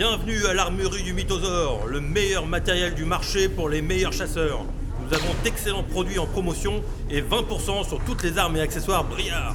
Bienvenue à l'armurerie du mythosaure, le meilleur matériel du marché pour les meilleurs chasseurs. Nous avons d'excellents produits en promotion et 20% sur toutes les armes et accessoires brillants.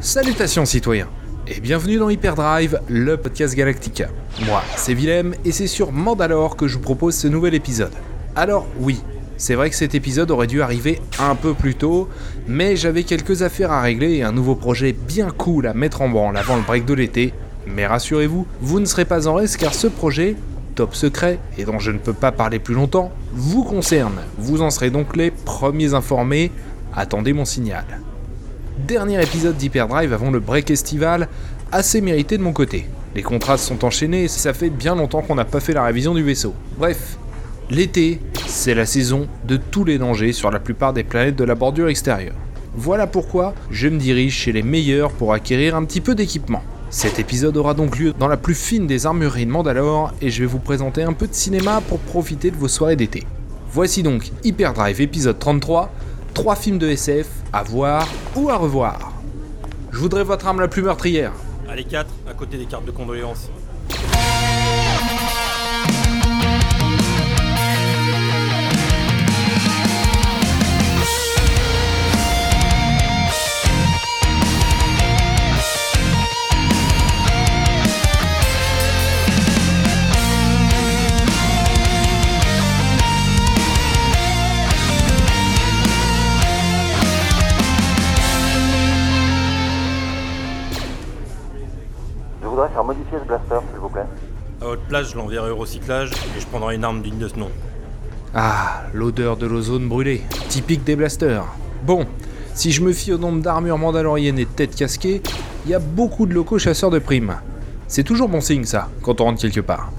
Salutations citoyens et bienvenue dans Hyperdrive, le podcast Galactica. Moi, c'est Willem et c'est sur Mandalore que je vous propose ce nouvel épisode. Alors oui, c'est vrai que cet épisode aurait dû arriver un peu plus tôt, mais j'avais quelques affaires à régler et un nouveau projet bien cool à mettre en branle avant le break de l'été. Mais rassurez-vous, vous ne serez pas en reste car ce projet, top secret et dont je ne peux pas parler plus longtemps, vous concerne. Vous en serez donc les premiers informés. Attendez mon signal. Dernier épisode d'Hyperdrive avant le break estival, assez mérité de mon côté. Les contrastes sont enchaînés et ça fait bien longtemps qu'on n'a pas fait la révision du vaisseau. Bref, l'été, c'est la saison de tous les dangers sur la plupart des planètes de la bordure extérieure. Voilà pourquoi je me dirige chez les meilleurs pour acquérir un petit peu d'équipement. Cet épisode aura donc lieu dans la plus fine des armureries de Mandalore et je vais vous présenter un peu de cinéma pour profiter de vos soirées d'été. Voici donc Hyperdrive épisode 33, 3 films de SF à voir ou à revoir. Je voudrais votre arme la plus meurtrière. Allez 4, à côté des cartes de condoléances. Faire modifier ce blaster, s'il vous plaît. À votre place, je l'enverrai au recyclage et je prendrai une arme digne de ce nom. Ah, l'odeur de l'ozone brûlé, typique des blasters. Bon, si je me fie au nombre d'armures mandaloriennes et de têtes casquées, il y a beaucoup de locaux chasseurs de primes. C'est toujours bon signe ça, quand on rentre quelque part.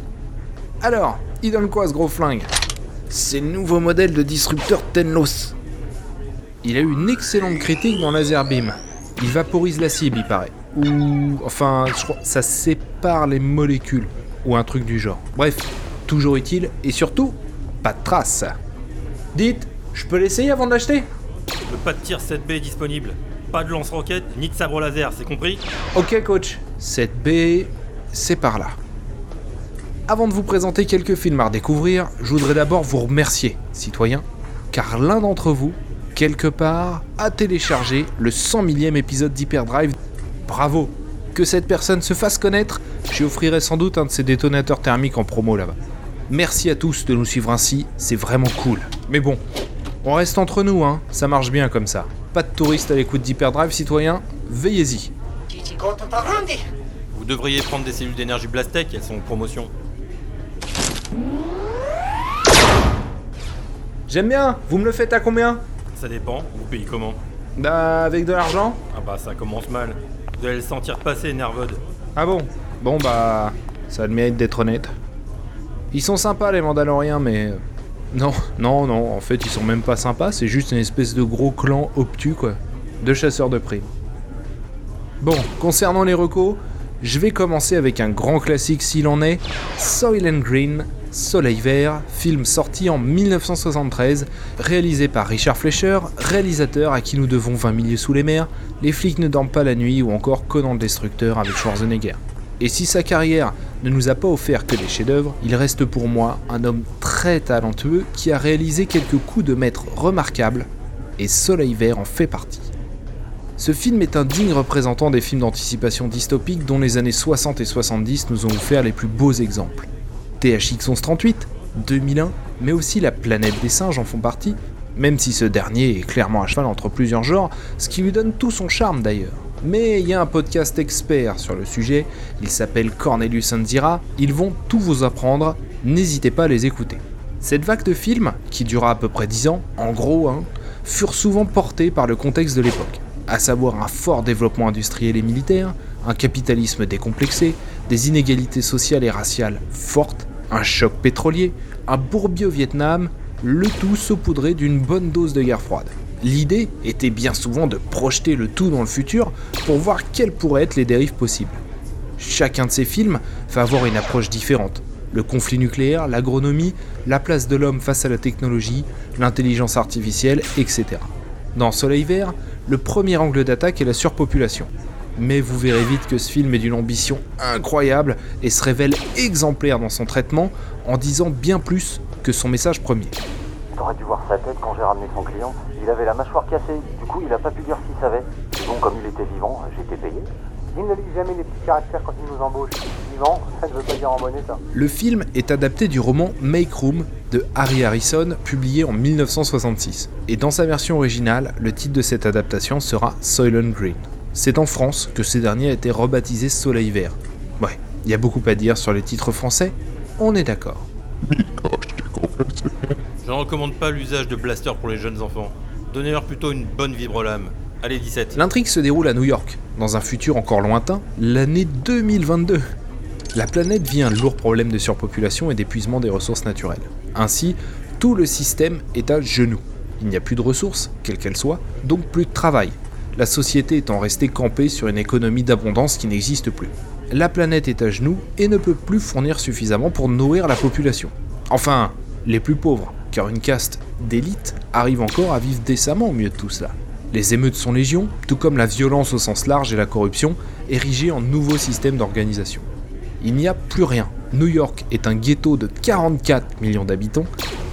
Alors, il donne quoi ce gros flingue? C'est le nouveau modèle de disrupteur Tenlos. Il a eu une excellente critique dans Laser Beam. Il vaporise la cible, il paraît. Ou. Enfin, je crois. Ça sépare les molécules. Ou un truc du genre. Bref, toujours utile et surtout, pas de traces. Dites, je peux l'essayer avant de l'acheter? Le pas de tir 7B est disponible. Pas de lance-roquette ni de sabre laser, c'est compris? Ok, coach. Cette B, c'est par là. Avant de vous présenter quelques films à redécouvrir, je voudrais d'abord vous remercier, citoyens, car l'un d'entre vous, quelque part, a téléchargé le 100 millième épisode d'Hyperdrive. Bravo Que cette personne se fasse connaître, j'y offrirai sans doute un de ces détonateurs thermiques en promo là-bas. Merci à tous de nous suivre ainsi, c'est vraiment cool. Mais bon, on reste entre nous, hein, ça marche bien comme ça. Pas de touristes à l'écoute d'Hyperdrive, citoyens, veillez-y. Vous devriez prendre des cellules d'énergie Blastec, elles sont en promotion. J'aime bien, vous me le faites à combien? Ça dépend, vous payez comment? Bah, avec de l'argent Ah bah ça commence mal. Vous allez le sentir passer, Nervod. Ah bon? Bon bah, ça a le mérite d'être honnête. Ils sont sympas les Mandaloriens, mais... euh, Non, non, non, en fait ils sont même pas sympas, c'est juste une espèce de gros clan obtus quoi. De chasseurs de primes. Bon, concernant les recos, je vais commencer avec un grand classique s'il en est, Soylent Green, Soleil Vert, film sorti en 1973, réalisé par Richard Fleischer, réalisateur à qui nous devons 20 milliers sous les mers, Les flics ne dorment pas la nuit ou encore Conan le Destructeur avec Schwarzenegger. Et si sa carrière ne nous a pas offert que des chefs-d'œuvre, il reste pour moi un homme très talentueux qui a réalisé quelques coups de maître remarquables, et Soleil Vert en fait partie. Ce film est un digne représentant des films d'anticipation dystopique dont les années 60 et 70 nous ont offert les plus beaux exemples. THX 1138, 2001, mais aussi La planète des singes en font partie, même si ce dernier est clairement à cheval entre plusieurs genres, ce qui lui donne tout son charme d'ailleurs. Mais il y a un podcast expert sur le sujet, il s'appelle Cornelius Anzira, ils vont tout vous apprendre, n'hésitez pas à les écouter. Cette vague de films, qui dura à peu près 10 ans, en gros, hein, furent souvent portés par le contexte de l'époque, à savoir un fort développement industriel et militaire, un capitalisme décomplexé, des inégalités sociales et raciales fortes, un choc pétrolier, un bourbier au Vietnam, le tout saupoudré d'une bonne dose de guerre froide. L'idée était bien souvent de projeter le tout dans le futur pour voir quelles pourraient être les dérives possibles. Chacun de ces films va avoir une approche différente. Le conflit nucléaire, l'agronomie, la place de l'homme face à la technologie, l'intelligence artificielle, etc. Dans Soleil Vert, le premier angle d'attaque est la surpopulation. Mais vous verrez vite que ce film est d'une ambition incroyable et se révèle exemplaire dans son traitement en disant bien plus que son message premier. T'aurais dû voir sa tête quand j'ai ramené son client. Il avait la mâchoire cassée, du coup il a pas pu dire s'il savait. Et bon, comme il était vivant, j'étais payé. Il ne lit jamais les petits caractères quand il nous embauche. Vivant, ça ne veut pas dire en bon état. Le film est adapté du roman Make Room de Harry Harrison, publié en 1966. Et dans sa version originale, le titre de cette adaptation sera Soylent Green. C'est en France que ce dernier a été rebaptisé Soleil Vert. Ouais, il y a beaucoup à dire sur les titres français, on est d'accord. Je recommande pas l'usage de blaster pour les jeunes enfants. Donnez-leur plutôt une bonne vibre-lame. Allez, 17. L'intrigue se déroule à New York, dans un futur encore lointain, l'année 2022. La planète vit un lourd problème de surpopulation et d'épuisement des ressources naturelles. Ainsi, tout le système est à genoux. Il n'y a plus de ressources, quelles qu'elles soient, donc plus de travail. La société étant restée campée sur une économie d'abondance qui n'existe plus. La planète est à genoux et ne peut plus fournir suffisamment pour nourrir la population. Enfin, les plus pauvres, car une caste d'élite arrive encore à vivre décemment au milieu de tout cela. Les émeutes sont légion, tout comme la violence au sens large et la corruption, érigées en nouveau système d'organisation. Il n'y a plus rien. New York est un ghetto de 44 millions d'habitants,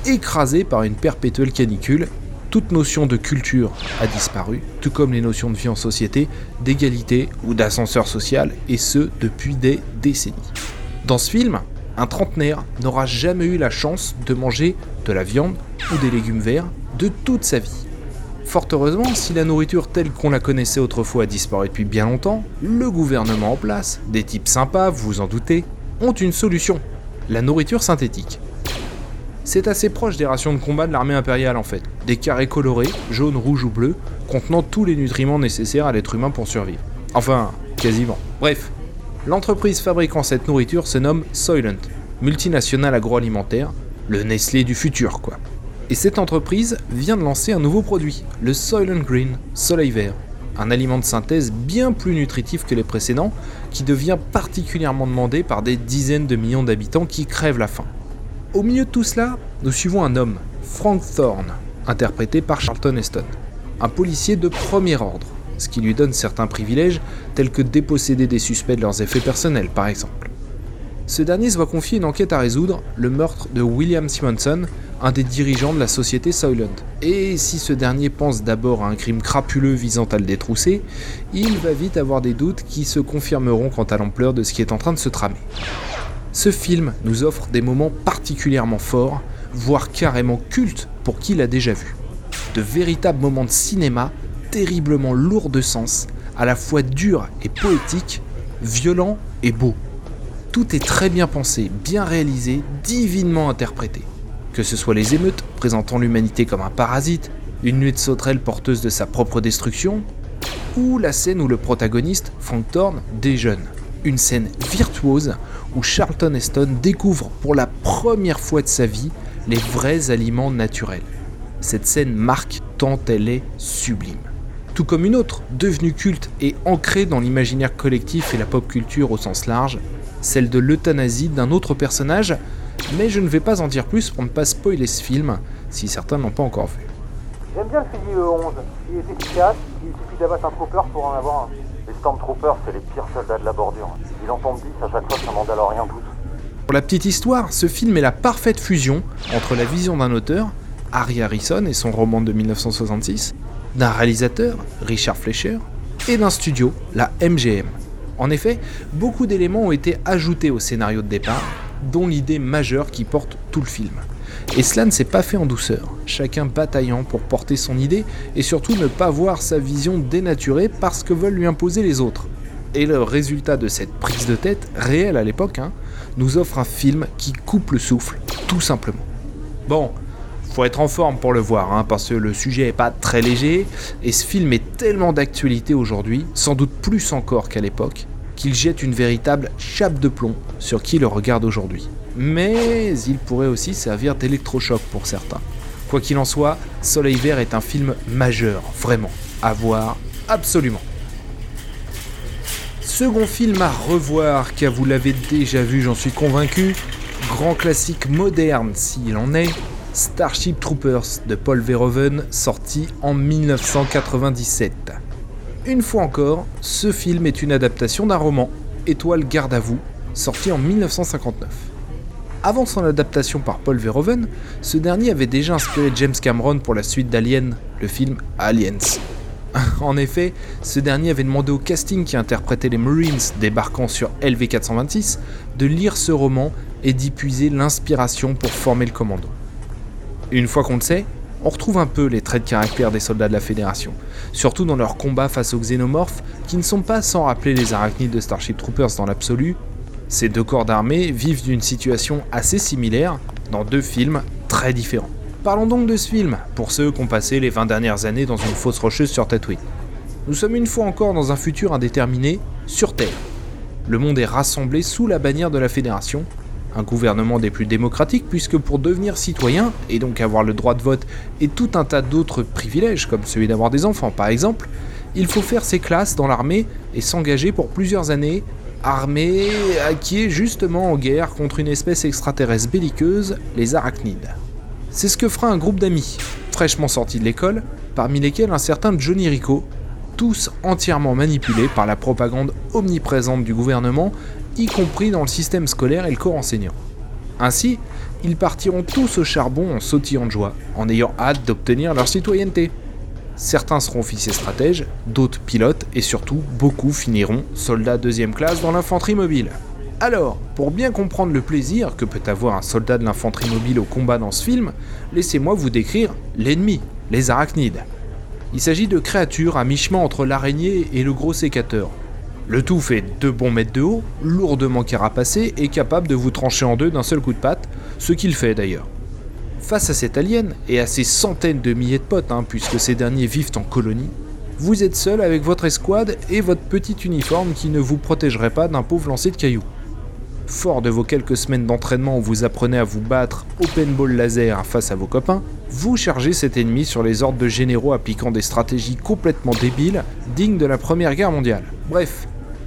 écrasé par une perpétuelle canicule. Toute notion de culture a disparu, tout comme les notions de vie en société, d'égalité ou d'ascenseur social, et ce depuis des décennies. Dans ce film, un trentenaire n'aura jamais eu la chance de manger de la viande ou des légumes verts de toute sa vie. Fort heureusement, si la nourriture telle qu'on la connaissait autrefois a disparu depuis bien longtemps, le gouvernement en place, des types sympas, vous vous en doutez, ont une solution, la nourriture synthétique. C'est assez proche des rations de combat de l'armée impériale en fait, des carrés colorés, jaunes, rouges ou bleus, contenant tous les nutriments nécessaires à l'être humain pour survivre. Enfin, quasiment. Bref, l'entreprise fabriquant cette nourriture se nomme Soylent, multinationale agroalimentaire, le Nestlé du futur quoi. Et cette entreprise vient de lancer un nouveau produit, le Soylent Green, Soleil Vert. Un aliment de synthèse bien plus nutritif que les précédents, qui devient particulièrement demandé par des dizaines de millions d'habitants qui crèvent la faim. Au milieu de tout cela, nous suivons un homme, Frank Thorne, interprété par Charlton Heston. Un policier de premier ordre, ce qui lui donne certains privilèges, tels que déposséder des suspects de leurs effets personnels par exemple. Ce dernier se voit confier une enquête à résoudre, le meurtre de William Simonson, un des dirigeants de la société Soylent. Et si ce dernier pense d'abord à un crime crapuleux visant à le détrousser, il va vite avoir des doutes qui se confirmeront quant à l'ampleur de ce qui est en train de se tramer. Ce film nous offre des moments particulièrement forts, voire carrément cultes pour qui l'a déjà vu. De véritables moments de cinéma terriblement lourds de sens, à la fois durs et poétiques, violents et beaux. Tout est très bien pensé, bien réalisé, divinement interprété. Que ce soit les émeutes, présentant l'humanité comme un parasite, une nuit de sauterelle porteuse de sa propre destruction, ou la scène où le protagoniste, Frank Thorne, déjeune. Une scène virtuose où Charlton Heston découvre pour la première fois de sa vie les vrais aliments naturels. Cette scène marque tant elle est sublime. Tout comme une autre, devenue culte et ancrée dans l'imaginaire collectif et la pop culture au sens large, celle de l'euthanasie d'un autre personnage, mais je ne vais pas en dire plus pour ne pas spoiler ce film, si certains n'ont pas encore vu. J'aime bien le fusil E11. Il est efficace, il suffit d'abattre un pour en avoir un. Les Stormtroopers, c'est les pires soldats de la bordure. Il en tombe 10 à chaque fois qu'un Mandalorien pousse. Pour la petite histoire, ce film est la parfaite fusion entre la vision d'un auteur, Harry Harrison et son roman de 1966, d'un réalisateur, Richard Fleischer, et d'un studio, la MGM. En effet, beaucoup d'éléments ont été ajoutés au scénario de départ, dont l'idée majeure qui porte tout le film. Et cela ne s'est pas fait en douceur, chacun bataillant pour porter son idée et surtout ne pas voir sa vision dénaturée parce que veulent lui imposer les autres. Et le résultat de cette prise de tête, réelle à l'époque, hein, nous offre un film qui coupe le souffle, tout simplement. Bon, faut être en forme pour le voir, hein, parce que le sujet est pas très léger, et ce film est tellement d'actualité aujourd'hui, sans doute plus encore qu'à l'époque, qu'il jette une véritable chape de plomb sur qui le regarde aujourd'hui. Mais il pourrait aussi servir d'électrochoc pour certains. Quoi qu'il en soit, Soleil Vert est un film majeur, vraiment, à voir absolument. Second film à revoir, car vous l'avez déjà vu, j'en suis convaincu, grand classique moderne s'il en est, Starship Troopers de Paul Verhoeven, sorti en 1997. Une fois encore, ce film est une adaptation d'un roman, Étoile garde à vous, sorti en 1959. Avant son adaptation par Paul Verhoeven, ce dernier avait déjà inspiré James Cameron pour la suite d'Alien, le film Aliens. en effet, ce dernier avait demandé au casting qui interprétait les Marines débarquant sur LV-426 de lire ce roman et d'y puiser l'inspiration pour former le commando. Une fois qu'on le sait, on retrouve un peu les traits de caractère des soldats de la Fédération, surtout dans leur combat face aux xénomorphes qui ne sont pas sans rappeler les arachnides de Starship Troopers dans l'absolu, ces deux corps d'armée vivent d'une situation assez similaire dans deux films très différents. Parlons donc de ce film, pour ceux qui ont passé les 20 dernières années dans une fosse rocheuse sur Tatooine. Nous sommes une fois encore dans un futur indéterminé, sur Terre. Le monde est rassemblé sous la bannière de la Fédération, un gouvernement des plus démocratiques puisque pour devenir citoyen, et donc avoir le droit de vote et tout un tas d'autres privilèges comme celui d'avoir des enfants par exemple, il faut faire ses classes dans l'armée et s'engager pour plusieurs années armée qui justement en guerre contre une espèce extraterrestre belliqueuse, les arachnides. C'est ce que fera un groupe d'amis, fraîchement sortis de l'école, parmi lesquels un certain Johnny Rico, tous entièrement manipulés par la propagande omniprésente du gouvernement, y compris dans le système scolaire et le corps enseignant. Ainsi, ils partiront tous au charbon en sautillant de joie, en ayant hâte d'obtenir leur citoyenneté. Certains seront officiers stratèges, d'autres pilotes et surtout beaucoup finiront soldats deuxième classe dans l'infanterie mobile. Alors, pour bien comprendre le plaisir que peut avoir un soldat de l'infanterie mobile au combat dans ce film, laissez-moi vous décrire l'ennemi, les arachnides. Il s'agit de créatures à mi-chemin entre l'araignée et le gros sécateur. Le tout fait 2 bons mètres de haut, lourdement carapacé et capable de vous trancher en deux d'un seul coup de patte, ce qu'il fait d'ailleurs. Face à cet alien, et à ses centaines de milliers de potes, hein, puisque ces derniers vivent en colonie, vous êtes seul avec votre escouade et votre petit uniforme qui ne vous protégerait pas d'un pauvre lancer de cailloux. Fort de vos quelques semaines d'entraînement où vous apprenez à vous battre au paintball laser face à vos copains, vous chargez cet ennemi sur les ordres de généraux appliquant des stratégies complètement débiles, dignes de la Première Guerre mondiale. Bref,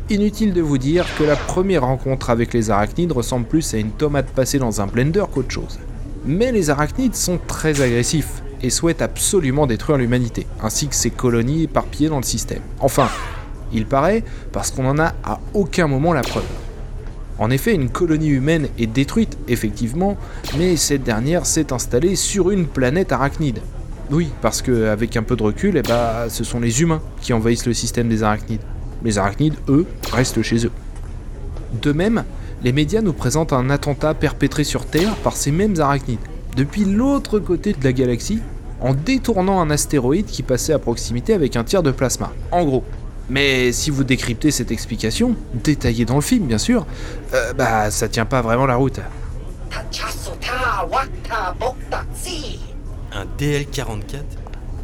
inutile de vous dire que la première rencontre avec les arachnides ressemble plus à une tomate passée dans un blender qu'autre chose. Mais les arachnides sont très agressifs et souhaitent absolument détruire l'humanité, ainsi que ses colonies éparpillées dans le système. Enfin, il paraît, parce qu'on n'en a à aucun moment la preuve. En effet, une colonie humaine est détruite, effectivement, mais cette dernière s'est installée sur une planète arachnide. Oui, parce qu'avec un peu de recul, eh ben, ce sont les humains qui envahissent le système des arachnides. Les arachnides, eux, restent chez eux. De même, les médias nous présentent un attentat perpétré sur Terre par ces mêmes arachnides, depuis l'autre côté de la galaxie, en détournant un astéroïde qui passait à proximité avec un tir de plasma. En gros. Mais si vous décryptez cette explication, détaillée dans le film bien sûr, euh, bah ça tient pas vraiment la route. Un DL-44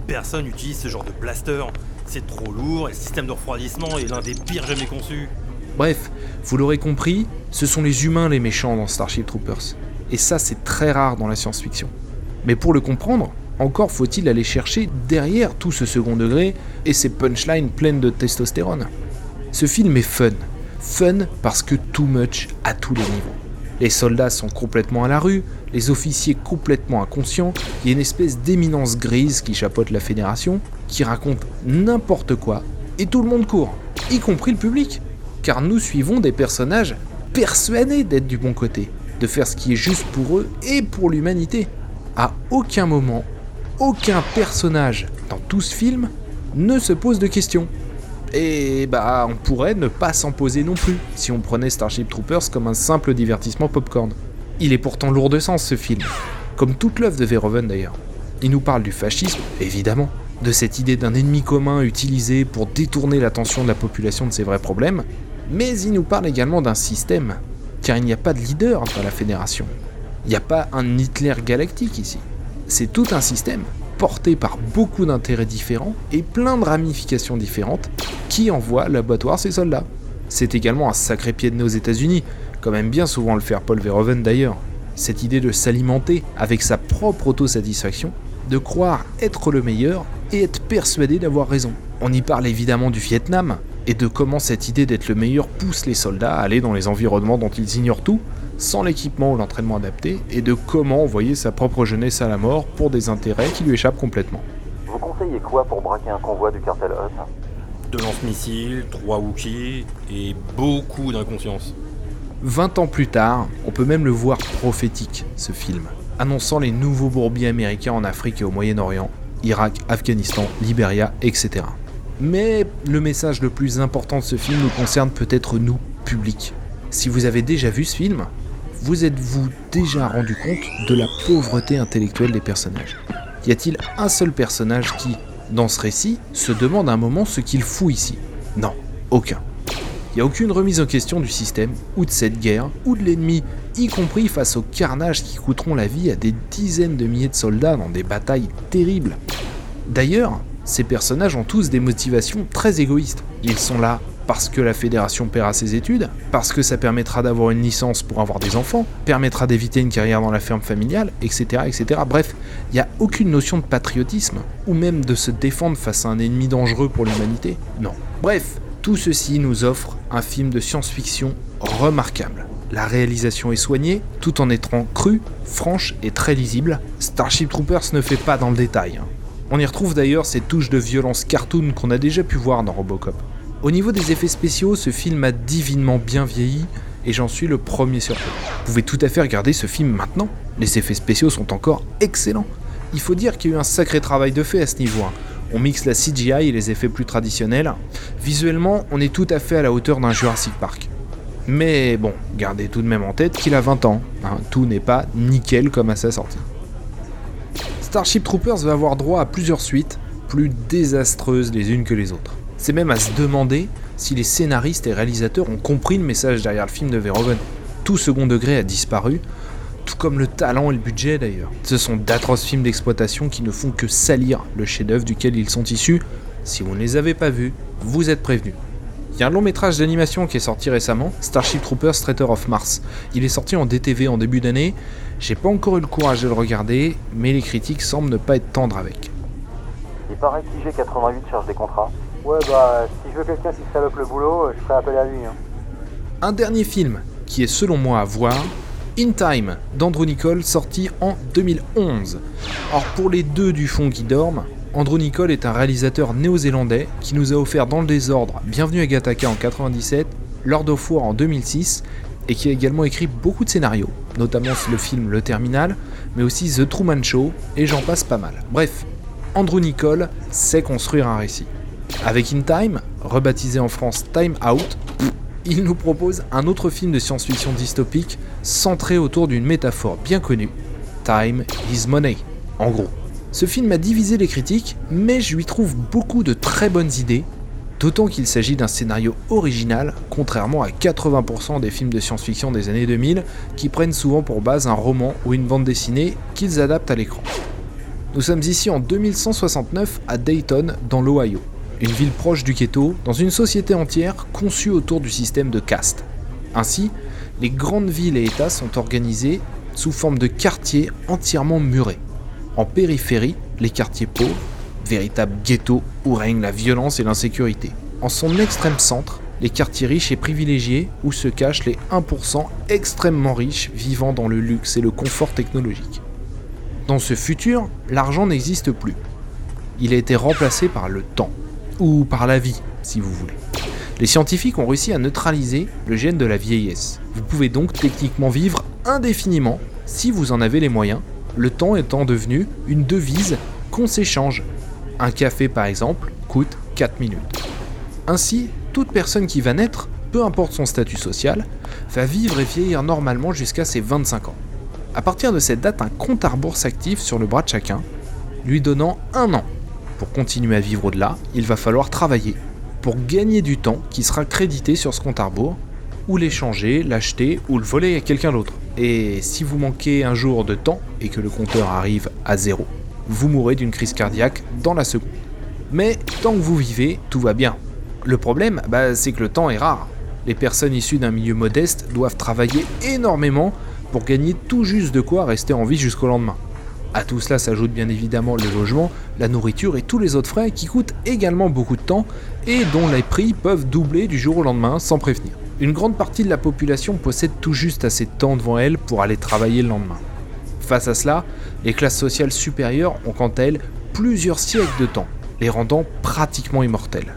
Personne n'utilise ce genre de blaster. C'est trop lourd et le système de refroidissement est l'un des pires jamais conçus. Bref, vous l'aurez compris, ce sont les humains les méchants dans Starship Troopers. Et ça, c'est très rare dans la science-fiction. Mais pour le comprendre, encore faut-il aller chercher derrière tout ce second degré et ces punchlines pleines de testostérone. Ce film est fun. Fun parce que too much à tous les niveaux. Les soldats sont complètement à la rue, les officiers complètement inconscients, il y a une espèce d'éminence grise qui chapeaute la fédération, qui raconte n'importe quoi, et tout le monde court, y compris le public car nous suivons des personnages persuadés d'être du bon côté, de faire ce qui est juste pour eux et pour l'humanité. À aucun moment, aucun personnage dans tout ce film ne se pose de questions. Et bah, on pourrait ne pas s'en poser non plus si on prenait Starship Troopers comme un simple divertissement popcorn. Il est pourtant lourd de sens ce film, comme toute l'œuvre de Verhoeven d'ailleurs. Il nous parle du fascisme, évidemment, de cette idée d'un ennemi commun utilisé pour détourner l'attention de la population de ses vrais problèmes, mais il nous parle également d'un système, car il n'y a pas de leader dans la Fédération. Il n'y a pas un Hitler galactique ici. C'est tout un système, porté par beaucoup d'intérêts différents et plein de ramifications différentes, qui envoie l'abattoir ses soldats. C'est également un sacré pied de nez aux États-Unis, comme aime bien souvent le faire Paul Verhoeven d'ailleurs. Cette idée de s'alimenter avec sa propre autosatisfaction, de croire être le meilleur et être persuadé d'avoir raison. On y parle évidemment du Vietnam, et de comment cette idée d'être le meilleur pousse les soldats à aller dans les environnements dont ils ignorent tout, sans l'équipement ou l'entraînement adapté, et de comment envoyer sa propre jeunesse à la mort pour des intérêts qui lui échappent complètement. Vous conseillez quoi pour braquer un convoi du cartel Hutt deux lance-missiles, trois Wookiees et beaucoup d'inconscience. 20 ans plus tard, on peut même le voir prophétique, ce film, annonçant les nouveaux bourbiers américains en Afrique et au Moyen-Orient, Irak, Afghanistan, Libéria, etc. Mais le message le plus important de ce film nous concerne peut-être nous, public. Si vous avez déjà vu ce film, vous êtes-vous déjà rendu compte de la pauvreté intellectuelle des personnages? Y a-t-il un seul personnage qui, dans ce récit, se demande un moment ce qu'il fout ici? Non, aucun. Il a aucune remise en question du système, ou de cette guerre, ou de l'ennemi, y compris face aux carnages qui coûteront la vie à des dizaines de milliers de soldats dans des batailles terribles. D'ailleurs, ces personnages ont tous des motivations très égoïstes. Ils sont là parce que la fédération paiera ses études, parce que ça permettra d'avoir une licence pour avoir des enfants, permettra d'éviter une carrière dans la ferme familiale, etc. etc. Bref, il n'y a aucune notion de patriotisme, ou même de se défendre face à un ennemi dangereux pour l'humanité. Non. Bref, tout ceci nous offre un film de science-fiction remarquable. La réalisation est soignée, tout en étant crue, franche et très lisible. Starship Troopers ne fait pas dans le détail. Hein. On y retrouve d'ailleurs ces touches de violence cartoon qu'on a déjà pu voir dans Robocop. Au niveau des effets spéciaux, ce film a divinement bien vieilli et j'en suis le premier surpris. Vous pouvez tout à fait regarder ce film maintenant. Les effets spéciaux sont encore excellents. Il faut dire qu'il y a eu un sacré travail de fait à ce niveau. Hein. On mixe la CGI et les effets plus traditionnels. Visuellement, on est tout à fait à la hauteur d'un Jurassic Park. Mais bon, gardez tout de même en tête qu'il a 20 ans. Hein. Tout n'est pas nickel comme à sa sortie. Starship Troopers va avoir droit à plusieurs suites, plus désastreuses les unes que les autres. C'est même à se demander si les scénaristes et réalisateurs ont compris le message derrière le film de Verhoeven. Tout second degré a disparu, tout comme le talent et le budget d'ailleurs. Ce sont d'atroces films d'exploitation qui ne font que salir le chef-d'œuvre duquel ils sont issus. Si vous ne les avez pas vus, vous êtes prévenus. Il y a un long métrage d'animation qui est sorti récemment, Starship Troopers Traitor of Mars. Il est sorti en DTV en début d'année. J'ai pas encore eu le courage de le regarder, mais les critiques semblent ne pas être tendres avec. Il paraît que 88 cherche des contrats. Ouais, bah, si je veux quelqu'un qui salope le boulot, je ferai appel à lui. Hein. Un dernier film qui est selon moi à voir, In Time d'Andrew Nicole, sorti en 2011. Or, pour les deux du fond qui dorment, Andrew Nicole est un réalisateur néo-zélandais qui nous a offert dans le désordre Bienvenue à Gattaca en 97, Lord of War en 2006 et qui a également écrit beaucoup de scénarios, notamment le film Le Terminal, mais aussi The Truman Show et j'en passe pas mal. Bref, Andrew Nicole sait construire un récit. Avec In Time, rebaptisé en France Time Out, il nous propose un autre film de science-fiction dystopique centré autour d'une métaphore bien connue, Time is Money, en gros. Ce film a divisé les critiques, mais je lui trouve beaucoup de très bonnes idées, d'autant qu'il s'agit d'un scénario original, contrairement à 80% des films de science-fiction des années 2000, qui prennent souvent pour base un roman ou une bande dessinée qu'ils adaptent à l'écran. Nous sommes ici en 2169 à Dayton, dans l'Ohio, une ville proche du ghetto, dans une société entière conçue autour du système de caste. Ainsi, les grandes villes et États sont organisés sous forme de quartiers entièrement murés. En périphérie, les quartiers pauvres, véritables ghettos où règne la violence et l'insécurité. En son extrême centre, les quartiers riches et privilégiés où se cachent les 1% extrêmement riches vivant dans le luxe et le confort technologique. Dans ce futur, l'argent n'existe plus. Il a été remplacé par le temps, ou par la vie, si vous voulez. Les scientifiques ont réussi à neutraliser le gène de la vieillesse. Vous pouvez donc techniquement vivre indéfiniment si vous en avez les moyens le temps étant devenu une devise qu'on s'échange. Un café par exemple coûte 4 minutes. Ainsi, toute personne qui va naître, peu importe son statut social, va vivre et vieillir normalement jusqu'à ses 25 ans. À partir de cette date, un compte à rebours s'active sur le bras de chacun, lui donnant un an. Pour continuer à vivre au-delà, il va falloir travailler pour gagner du temps qui sera crédité sur ce compte à rebours, ou l'échanger, l'acheter ou le voler à quelqu'un d'autre. Et si vous manquez un jour de temps et que le compteur arrive à zéro, vous mourrez d'une crise cardiaque dans la seconde. Mais tant que vous vivez, tout va bien. Le problème, bah, c'est que le temps est rare. Les personnes issues d'un milieu modeste doivent travailler énormément pour gagner tout juste de quoi rester en vie jusqu'au lendemain. À tout cela s'ajoute bien évidemment le logement, la nourriture et tous les autres frais qui coûtent également beaucoup de temps et dont les prix peuvent doubler du jour au lendemain sans prévenir. Une grande partie de la population possède tout juste assez de temps devant elle pour aller travailler le lendemain. Face à cela, les classes sociales supérieures ont quant à elles plusieurs siècles de temps, les rendant pratiquement immortelles.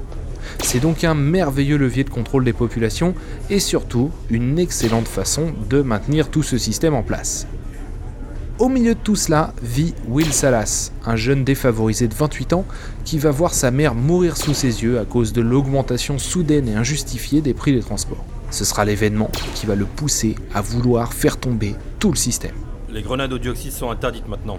C'est donc un merveilleux levier de contrôle des populations et surtout une excellente façon de maintenir tout ce système en place. Au milieu de tout cela vit Will Salas, un jeune défavorisé de 28 ans qui va voir sa mère mourir sous ses yeux à cause de l'augmentation soudaine et injustifiée des prix des transports. Ce sera l'événement qui va le pousser à vouloir faire tomber tout le système. Les grenades au dioxyde sont interdites maintenant.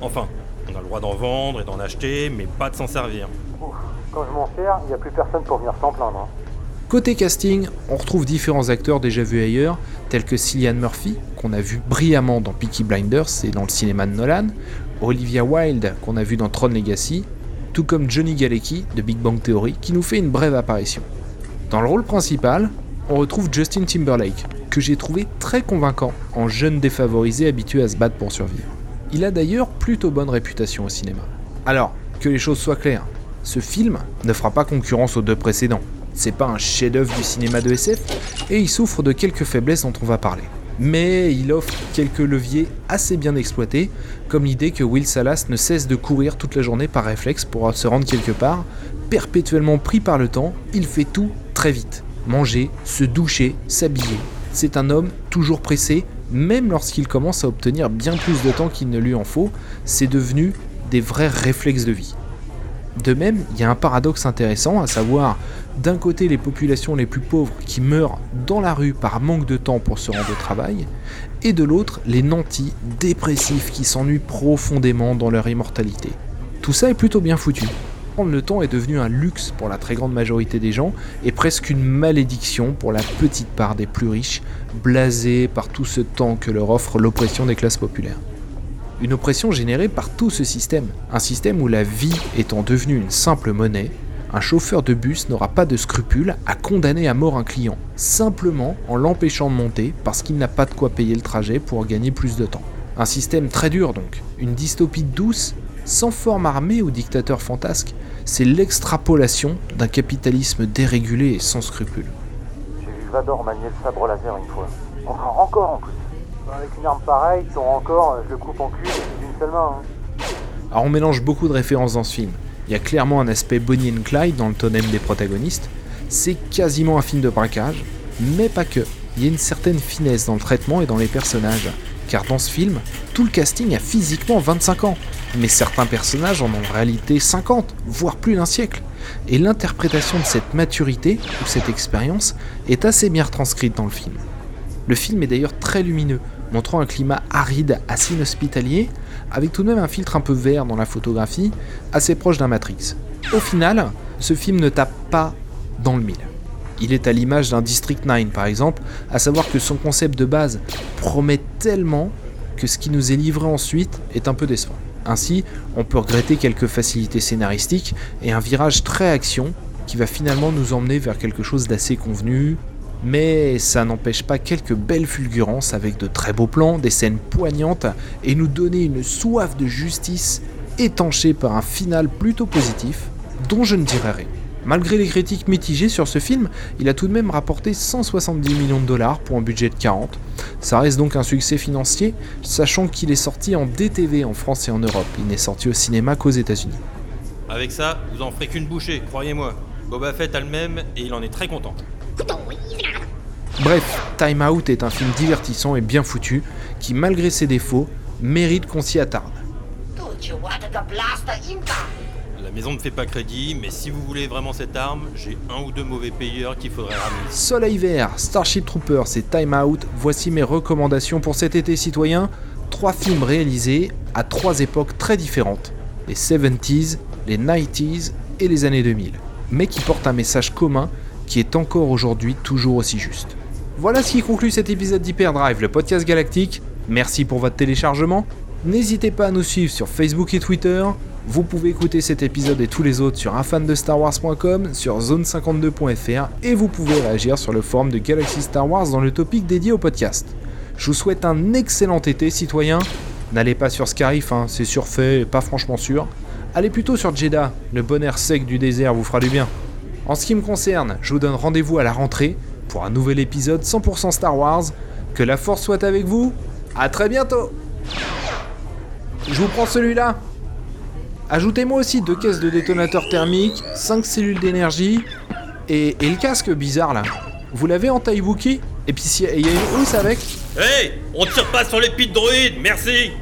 Enfin, on a le droit d'en vendre et d'en acheter, mais pas de s'en servir. Ouf, quand je m'en sers, il n'y a plus personne pour venir s'en plaindre. hein. Côté casting, on retrouve différents acteurs déjà vus ailleurs, tels que Cillian Murphy, qu'on a vu brillamment dans Peaky Blinders et dans le cinéma de Nolan, Olivia Wilde, qu'on a vu dans Tron Legacy, tout comme Johnny Galecki de Big Bang Theory, qui nous fait une brève apparition. Dans le rôle principal, on retrouve Justin Timberlake, que j'ai trouvé très convaincant en jeune défavorisé habitué à se battre pour survivre. Il a d'ailleurs plutôt bonne réputation au cinéma. Alors, que les choses soient claires, ce film ne fera pas concurrence aux deux précédents. C'est pas un chef-d'œuvre du cinéma de SF et il souffre de quelques faiblesses dont on va parler. Mais il offre quelques leviers assez bien exploités, comme l'idée que Will Salas ne cesse de courir toute la journée par réflexe pour se rendre quelque part, perpétuellement pris par le temps, il fait tout très vite. Manger, se doucher, s'habiller. C'est un homme toujours pressé, même lorsqu'il commence à obtenir bien plus de temps qu'il ne lui en faut, c'est devenu des vrais réflexes de vie. De même, il y a un paradoxe intéressant, à savoir d'un côté les populations les plus pauvres qui meurent dans la rue par manque de temps pour se rendre au travail, et de l'autre les nantis dépressifs qui s'ennuient profondément dans leur immortalité. Tout ça est plutôt bien foutu. Prendre le temps est devenu un luxe pour la très grande majorité des gens et presque une malédiction pour la petite part des plus riches, blasés par tout ce temps que leur offre l'oppression des classes populaires. Une oppression générée par tout ce système, un système où la vie étant devenue une simple monnaie, un chauffeur de bus n'aura pas de scrupule à condamner à mort un client, simplement en l'empêchant de monter parce qu'il n'a pas de quoi payer le trajet pour gagner plus de temps. Un système très dur donc, une dystopie douce, sans forme armée ou dictateur fantasque, c'est l'extrapolation d'un capitalisme dérégulé et sans scrupules. J'ai vu Vador manier le sabre laser une fois. Encore, encore en plus. Avec une arme pareille, ton encore, je le coupe en cul d'une seule main. hein. Alors on mélange beaucoup de références dans ce film. Il y a clairement un aspect Bonnie and Clyde dans le totem des protagonistes. C'est quasiment un film de braquage, mais pas que. Il y a une certaine finesse dans le traitement et dans les personnages. Car dans ce film, tout le casting a physiquement 25 ans, mais certains personnages en ont en réalité 50, voire plus d'un siècle. Et l'interprétation de cette maturité ou cette expérience est assez bien retranscrite dans le film. Le film est d'ailleurs très lumineux, montrant un climat aride, assez inhospitalier, avec tout de même un filtre un peu vert dans la photographie, assez proche d'un Matrix. Au final, ce film ne tape pas dans le mille. Il est à l'image d'un District 9 par exemple, à savoir que son concept de base promet tellement que ce qui nous est livré ensuite est un peu décevant. Ainsi, on peut regretter quelques facilités scénaristiques et un virage très action qui va finalement nous emmener vers quelque chose d'assez convenu, mais ça n'empêche pas quelques belles fulgurances avec de très beaux plans, des scènes poignantes et nous donner une soif de justice étanchée par un final plutôt positif, dont je ne dirai rien. Malgré les critiques mitigées sur ce film, il a tout de même rapporté 170 millions de dollars pour un budget de 40. Ça reste donc un succès financier, sachant qu'il est sorti en DTV en France et en Europe. Il n'est sorti au cinéma qu'aux États-Unis. Avec ça, vous en ferez qu'une bouchée, croyez-moi. Boba Fett a le même et il en est très content. Bref, Time Out est un film divertissant et bien foutu, qui malgré ses défauts, mérite qu'on s'y attarde. La maison ne fait pas crédit, mais si vous voulez vraiment cette arme, j'ai un ou deux mauvais payeurs qu'il faudrait ramener. Soleil vert, Starship Troopers et Time Out, voici mes recommandations pour cet été citoyen. Trois films réalisés à trois époques très différentes, les 70s, les 90s et les années 2000, mais qui portent un message commun qui est encore aujourd'hui toujours aussi juste. Voilà ce qui conclut cet épisode d'Hyperdrive, le podcast galactique. Merci pour votre téléchargement. N'hésitez pas à nous suivre sur Facebook et Twitter. Vous pouvez écouter cet épisode et tous les autres sur unfandestarwars.com, sur zone52.fr et vous pouvez réagir sur le forum de Galaxy Star Wars dans le topic dédié au podcast. Je vous souhaite un excellent été, citoyens. N'allez pas sur Scarif, hein, c'est surfait pas franchement sûr. Allez plutôt sur Jeddah, le bon air sec du désert vous fera du bien. En ce qui me concerne, je vous donne rendez-vous à la rentrée pour un nouvel épisode 100% Star Wars. Que la force soit avec vous. À très bientôt. Je vous prends celui-là. Ajoutez-moi aussi deux caisses de détonateur thermique, 5 cellules d'énergie Et, le casque bizarre là Vous l'avez en Wookie Et puis il y a une housse avec Hé On tire pas sur les pits de droïdes, merci